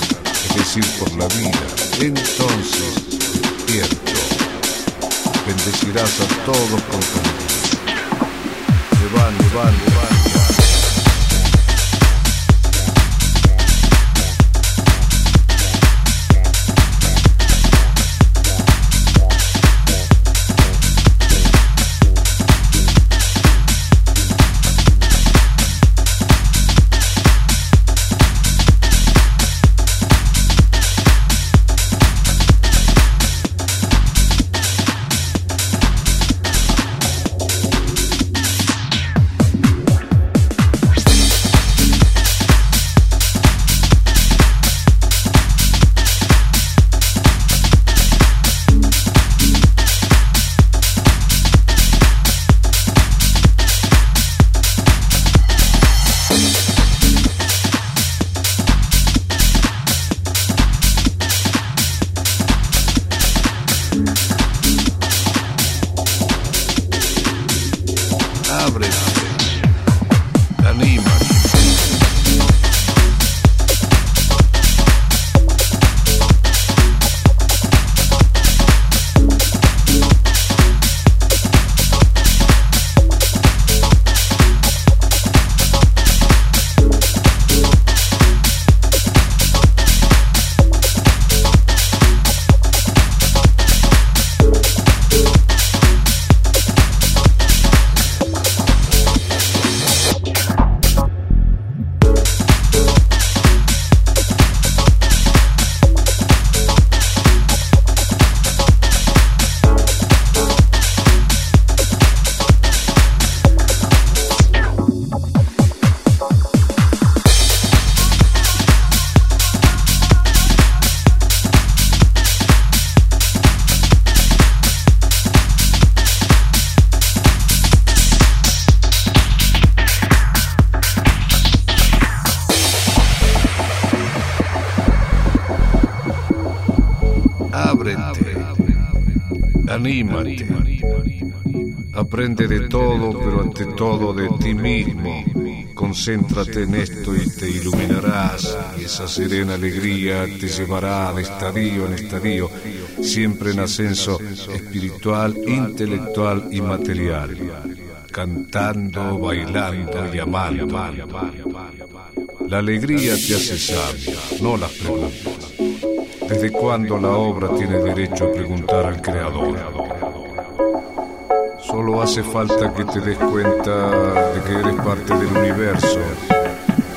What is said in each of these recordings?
es decir, por la vida. Entonces, despierto, bendecirás a todos con Se van, van, van. Anímate. Aprende de todo, pero ante todo de ti mismo. Concéntrate en esto y te iluminarás. Y esa serena alegría te llevará de estadio en estadio, siempre en ascenso espiritual, intelectual y material. Cantando, bailando y amando. La alegría te hace sabio, no las preguntas. ¿Desde cuándo la obra tiene derecho a preguntar al creador? Solo hace falta que te des cuenta de que eres parte del universo.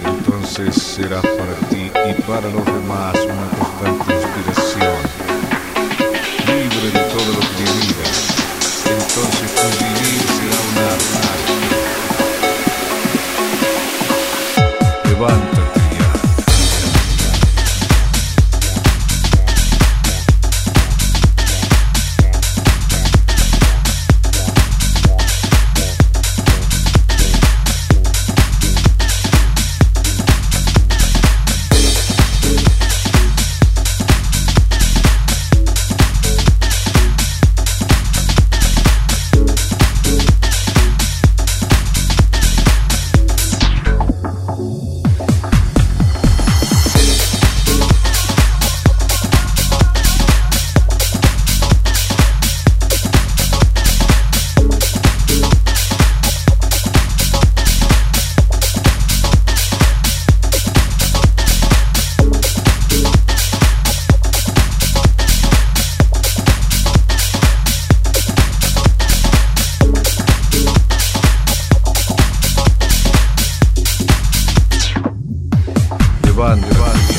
Entonces serás para ti y para los demás una constante inspiración. Libre de todo lo que vivas. Entonces tu vivir será un arte. Urban, Urban.